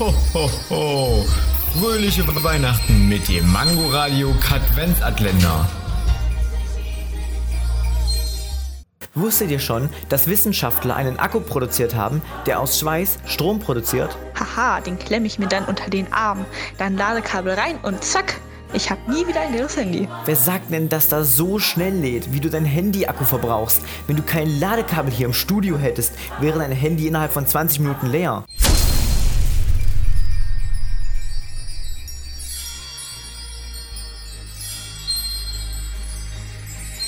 Ho, ho, ho. Fröhliche Weihnachten mit dem Mangoradio Katwenzatländer. Wusstet ihr schon, dass Wissenschaftler einen Akku produziert haben, der aus Schweiß Strom produziert? Haha, den klemme ich mir dann unter den Arm, dann Ladekabel rein und zack, ich habe nie wieder ein leeres Handy. Wer sagt denn, dass das so schnell lädt, wie du dein Handy-Akku verbrauchst? Wenn du kein Ladekabel hier im Studio hättest, wäre dein Handy innerhalb von 20 Minuten leer.